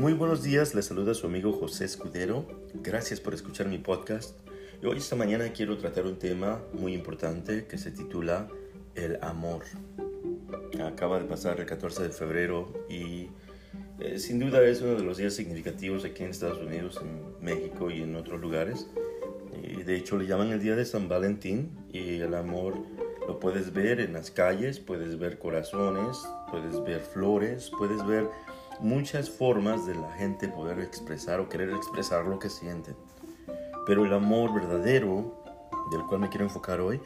Muy buenos días, les saluda su amigo José Escudero. Gracias por escuchar mi podcast. Hoy esta mañana quiero tratar un tema muy importante que se titula El amor. Acaba de pasar el 14 de febrero y eh, sin duda es uno de los días significativos aquí en Estados Unidos, en México y en otros lugares. Y de hecho le llaman el día de San Valentín y el amor lo puedes ver en las calles, puedes ver corazones, puedes ver flores, puedes ver muchas formas de la gente poder expresar o querer expresar lo que sienten. Pero el amor verdadero, del cual me quiero enfocar hoy,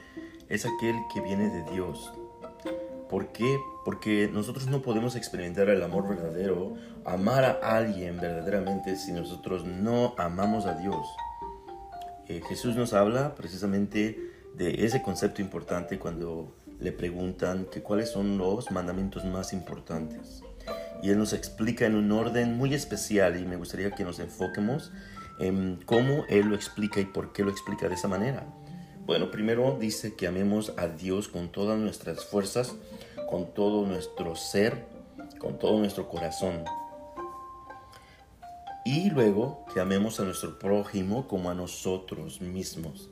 es aquel que viene de Dios. ¿Por qué? Porque nosotros no podemos experimentar el amor verdadero, amar a alguien verdaderamente si nosotros no amamos a Dios. Eh, Jesús nos habla precisamente de ese concepto importante cuando le preguntan que cuáles son los mandamientos más importantes. Y Él nos explica en un orden muy especial y me gustaría que nos enfoquemos en cómo Él lo explica y por qué lo explica de esa manera. Bueno, primero dice que amemos a Dios con todas nuestras fuerzas, con todo nuestro ser, con todo nuestro corazón. Y luego que amemos a nuestro prójimo como a nosotros mismos.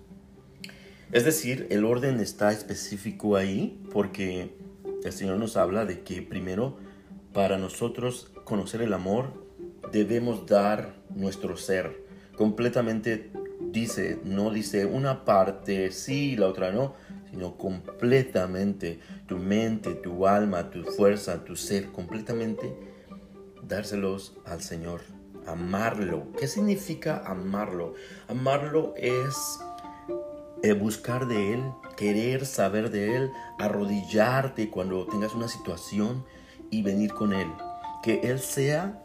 Es decir, el orden está específico ahí porque el Señor nos habla de que primero para nosotros conocer el amor debemos dar nuestro ser completamente dice, no dice una parte sí, la otra no, sino completamente tu mente, tu alma, tu fuerza, tu ser, completamente dárselos al Señor, amarlo. ¿Qué significa amarlo? Amarlo es eh, buscar de Él, querer saber de Él, arrodillarte cuando tengas una situación y venir con Él. Que Él sea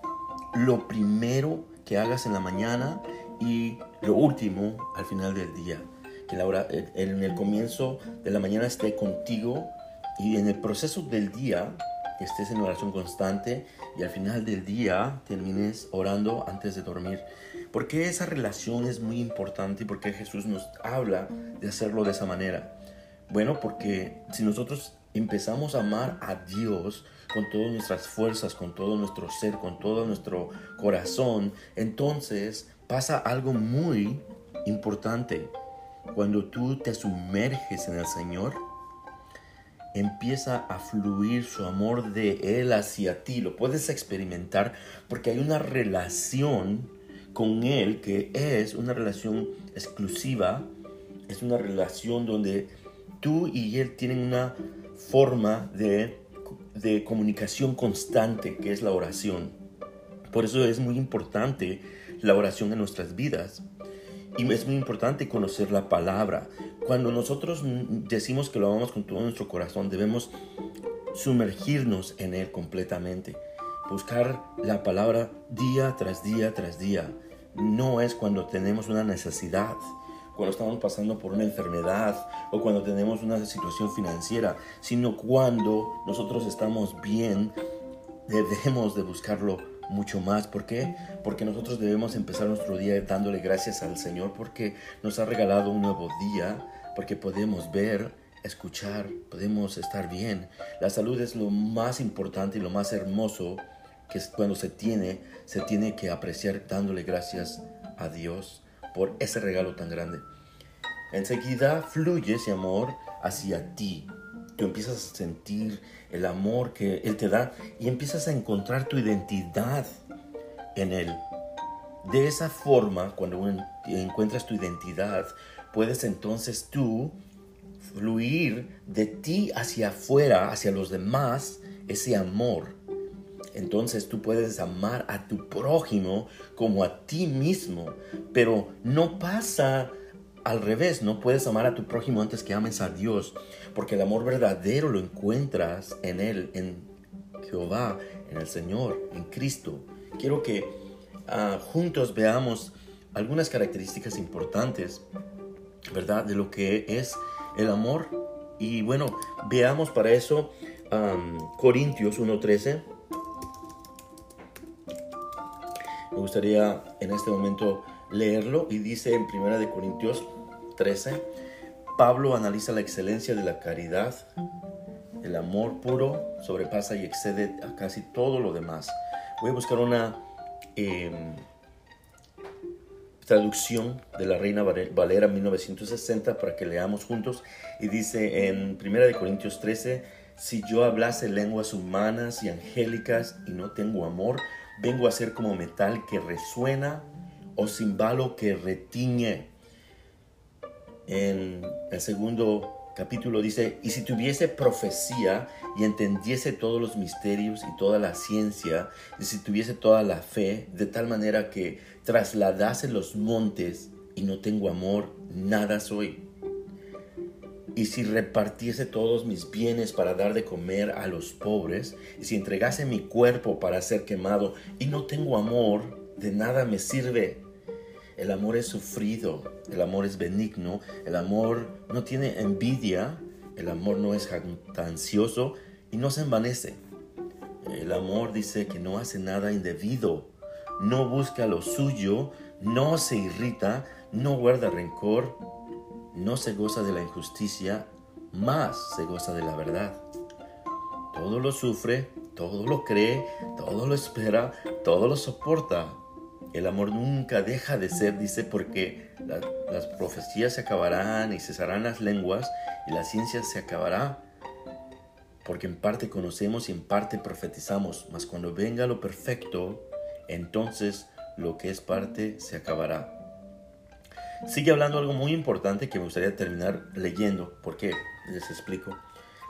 lo primero que hagas en la mañana y lo último al final del día. Que la hora, en el comienzo de la mañana esté contigo y en el proceso del día estés en oración constante y al final del día termines orando antes de dormir. Porque esa relación es muy importante y porque Jesús nos habla de hacerlo de esa manera. Bueno, porque si nosotros empezamos a amar a Dios con todas nuestras fuerzas, con todo nuestro ser, con todo nuestro corazón, entonces pasa algo muy importante. Cuando tú te sumerges en el Señor, empieza a fluir su amor de Él hacia ti. Lo puedes experimentar porque hay una relación con Él que es una relación exclusiva, es una relación donde tú y Él tienen una forma de, de comunicación constante, que es la oración. Por eso es muy importante la oración en nuestras vidas. Y es muy importante conocer la palabra. Cuando nosotros decimos que lo amamos con todo nuestro corazón, debemos sumergirnos en Él completamente. Buscar la palabra día tras día tras día. No es cuando tenemos una necesidad, cuando estamos pasando por una enfermedad o cuando tenemos una situación financiera, sino cuando nosotros estamos bien, debemos de buscarlo mucho más. ¿Por qué? Porque nosotros debemos empezar nuestro día dándole gracias al Señor porque nos ha regalado un nuevo día, porque podemos ver, escuchar, podemos estar bien. La salud es lo más importante y lo más hermoso que cuando se tiene, se tiene que apreciar dándole gracias a Dios por ese regalo tan grande. Enseguida fluye ese amor hacia ti. Tú empiezas a sentir el amor que Él te da y empiezas a encontrar tu identidad en Él. De esa forma, cuando encuentras tu identidad, puedes entonces tú fluir de ti hacia afuera, hacia los demás, ese amor. Entonces tú puedes amar a tu prójimo como a ti mismo, pero no pasa al revés, no puedes amar a tu prójimo antes que ames a Dios, porque el amor verdadero lo encuentras en Él, en Jehová, en el Señor, en Cristo. Quiero que ah, juntos veamos algunas características importantes, ¿verdad? De lo que es el amor. Y bueno, veamos para eso Corintios 1.13. Me gustaría en este momento leerlo y dice en Primera de Corintios 13, Pablo analiza la excelencia de la caridad. El amor puro sobrepasa y excede a casi todo lo demás. Voy a buscar una em, traducción de la Reina Valera 1960 para que leamos juntos. Y dice en 1 Corintios 13, si yo hablase lenguas humanas y angélicas y no tengo amor, vengo a ser como metal que resuena o cimbalo que retiñe. En el segundo capítulo dice, y si tuviese profecía y entendiese todos los misterios y toda la ciencia, y si tuviese toda la fe, de tal manera que trasladase los montes y no tengo amor, nada soy. Y si repartiese todos mis bienes para dar de comer a los pobres, y si entregase mi cuerpo para ser quemado y no tengo amor, de nada me sirve. El amor es sufrido, el amor es benigno, el amor no tiene envidia, el amor no es jactancioso y no se envanece. El amor dice que no hace nada indebido, no busca lo suyo, no se irrita, no guarda rencor, no se goza de la injusticia, más se goza de la verdad. Todo lo sufre, todo lo cree, todo lo espera, todo lo soporta. El amor nunca deja de ser, dice, porque las profecías se acabarán y cesarán las lenguas y la ciencia se acabará. Porque en parte conocemos y en parte profetizamos, mas cuando venga lo perfecto, entonces lo que es parte se acabará. Sigue hablando algo muy importante que me gustaría terminar leyendo, porque les explico.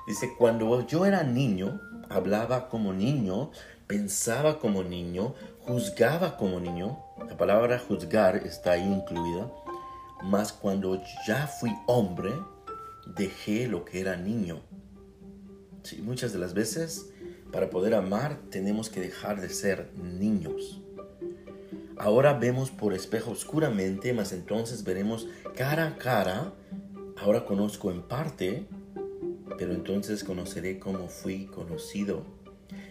Dice, cuando yo era niño, hablaba como niño, pensaba como niño, juzgaba como niño, la palabra juzgar está ahí incluida, mas cuando ya fui hombre, dejé lo que era niño. Sí, muchas de las veces, para poder amar, tenemos que dejar de ser niños. Ahora vemos por espejo oscuramente, mas entonces veremos cara a cara. Ahora conozco en parte, pero entonces conoceré como fui conocido.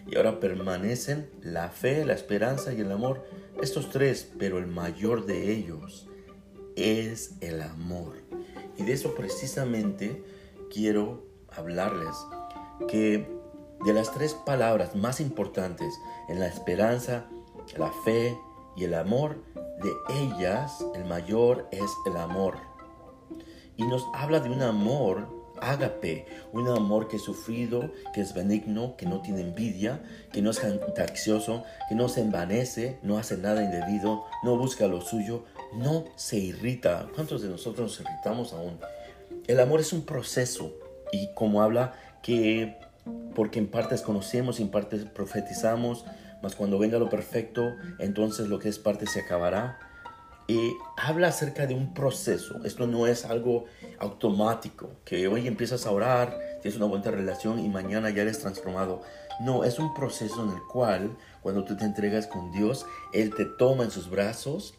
Y ahora permanecen la fe, la esperanza y el amor. Estos tres, pero el mayor de ellos es el amor. Y de eso precisamente quiero hablarles. Que de las tres palabras más importantes en la esperanza, la fe y el amor, de ellas el mayor es el amor. Y nos habla de un amor ágape, un amor que es sufrido, que es benigno, que no tiene envidia, que no es jactancioso, que no se envanece, no hace nada indebido, no busca lo suyo, no se irrita. ¿Cuántos de nosotros nos irritamos aún? El amor es un proceso y como habla que porque en partes conocemos en partes profetizamos, mas cuando venga lo perfecto, entonces lo que es parte se acabará. Y habla acerca de un proceso. Esto no es algo automático, que hoy empiezas a orar, tienes una buena relación y mañana ya eres transformado. No, es un proceso en el cual cuando tú te entregas con Dios, Él te toma en sus brazos,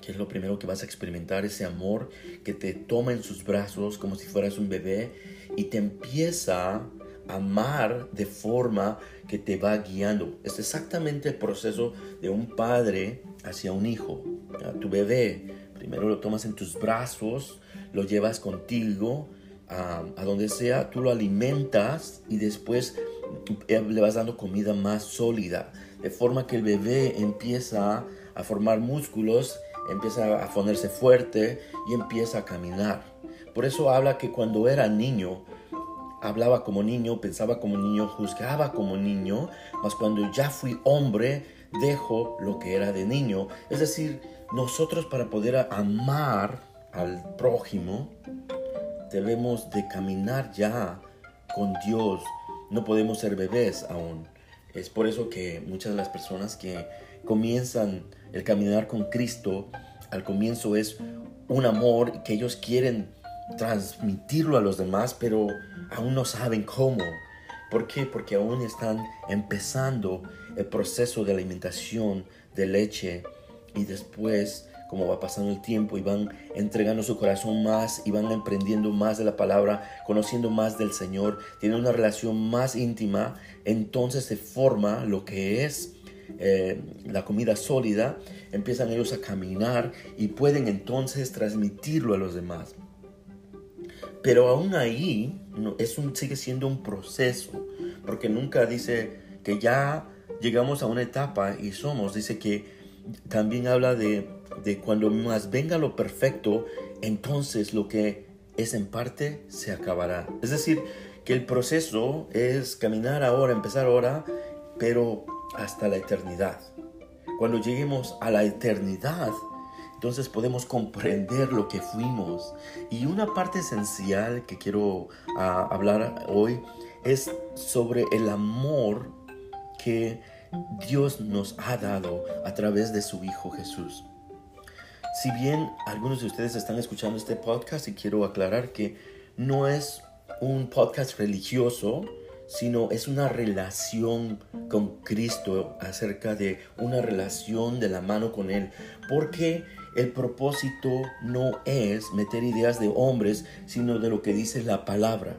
que es lo primero que vas a experimentar, ese amor que te toma en sus brazos como si fueras un bebé y te empieza amar de forma que te va guiando. Es exactamente el proceso de un padre hacia un hijo. A tu bebé, primero lo tomas en tus brazos, lo llevas contigo a, donde sea, tú lo alimentas y después eh, le vas dando comida más sólida, de forma que el bebé empieza a formar músculos, empieza a ponerse fuerte y empieza a caminar. Por eso habla que cuando era niño, hablaba como niño, pensaba como niño, juzgaba como niño, mas cuando ya fui hombre, dejo lo que era de niño. Es decir, nosotros para poder amar al prójimo, debemos de caminar ya con Dios. No podemos ser bebés aún. Es por eso que muchas de las personas que comienzan el caminar con Cristo, al comienzo es un amor que ellos quieren transmitirlo a los demás, pero aún no saben cómo. ¿Por qué? Porque aún están empezando el proceso de alimentación de leche y después, como va pasando el tiempo y van entregando su corazón más y van emprendiendo más de la palabra, conociendo más del Señor, tienen una relación más íntima, entonces se forma lo que es eh, la comida sólida, empiezan ellos a caminar y pueden entonces transmitirlo a los demás. Pero aún ahí es un, sigue siendo un proceso, porque nunca dice que ya llegamos a una etapa y somos, dice que también habla de, de cuando más venga lo perfecto, entonces lo que es en parte se acabará. Es decir, que el proceso es caminar ahora, empezar ahora, pero hasta la eternidad. Cuando lleguemos a la eternidad, entonces podemos comprender lo que fuimos. Y una parte esencial que quiero ah, hablar hoy es sobre el amor que Dios nos ha dado a través de su Hijo Jesús. Si bien algunos de ustedes están escuchando este podcast y quiero aclarar que no es un podcast religioso, sino es una relación con Cristo acerca de una relación de la mano con Él. Porque el propósito no es meter ideas de hombres, sino de lo que dice la palabra.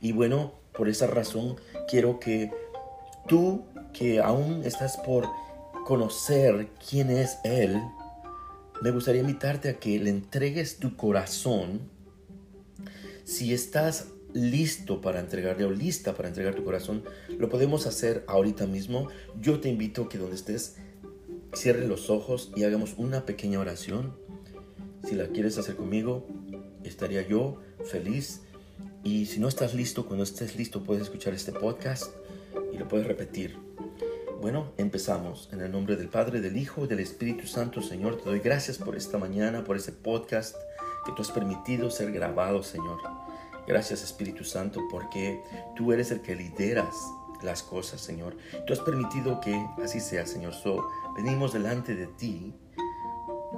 Y bueno, por esa razón quiero que tú que aún estás por conocer quién es Él, me gustaría invitarte a que le entregues tu corazón. Si estás listo para entregarle o lista para entregar tu corazón, lo podemos hacer ahorita mismo. Yo te invito a que donde estés, cierre los ojos y hagamos una pequeña oración. Si la quieres hacer conmigo, estaría yo feliz. Y si no estás listo, cuando estés listo puedes escuchar este podcast y lo puedes repetir. Bueno, empezamos. En el nombre del Padre, del Hijo y del Espíritu Santo, Señor, te doy gracias por esta mañana, por este podcast que tú has permitido ser grabado, Señor. Gracias, Espíritu Santo, porque tú eres el que lideras las cosas, Señor. Tú has permitido que así sea, Señor. So, venimos delante de ti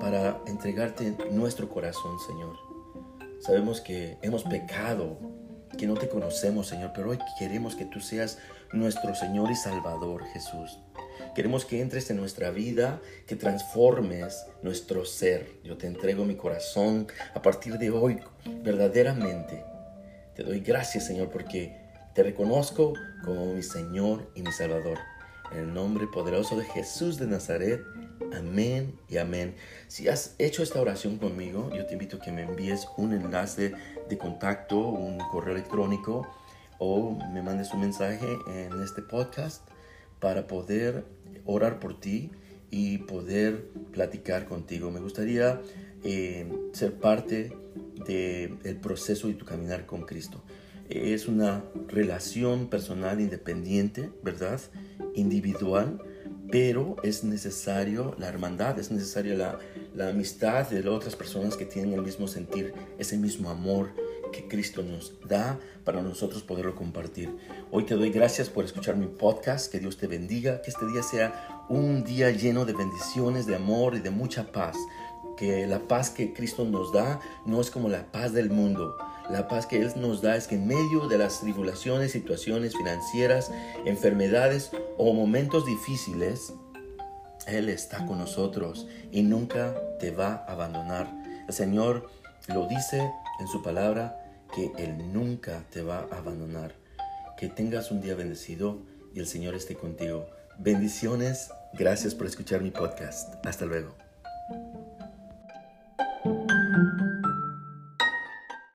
para entregarte nuestro corazón, Señor. Sabemos que hemos pecado, que no te conocemos, Señor, pero hoy queremos que tú seas nuestro Señor y Salvador Jesús. Queremos que entres en nuestra vida, que transformes nuestro ser. Yo te entrego mi corazón a partir de hoy, verdaderamente. Te doy gracias, Señor, porque te reconozco como mi Señor y mi Salvador. En el nombre poderoso de Jesús de Nazaret. Amén y amén. Si has hecho esta oración conmigo, yo te invito a que me envíes un enlace de contacto, un correo electrónico o me mandes un mensaje en este podcast para poder orar por ti y poder platicar contigo. Me gustaría eh, ser parte del proceso de tu caminar con Cristo. Es una relación personal independiente, ¿verdad? Individual, pero es necesario la hermandad, es necesaria la, la amistad de otras personas que tienen el mismo sentir, ese mismo amor, que Cristo nos da para nosotros poderlo compartir. Hoy te doy gracias por escuchar mi podcast, que Dios te bendiga, que este día sea un día lleno de bendiciones, de amor y de mucha paz. Que la paz que Cristo nos da no es como la paz del mundo. La paz que Él nos da es que en medio de las tribulaciones, situaciones financieras, enfermedades o momentos difíciles, Él está con nosotros y nunca te va a abandonar. El Señor lo dice en su palabra que Él nunca te va a abandonar. Que tengas un día bendecido y el Señor esté contigo. Bendiciones. Gracias por escuchar mi podcast. Hasta luego.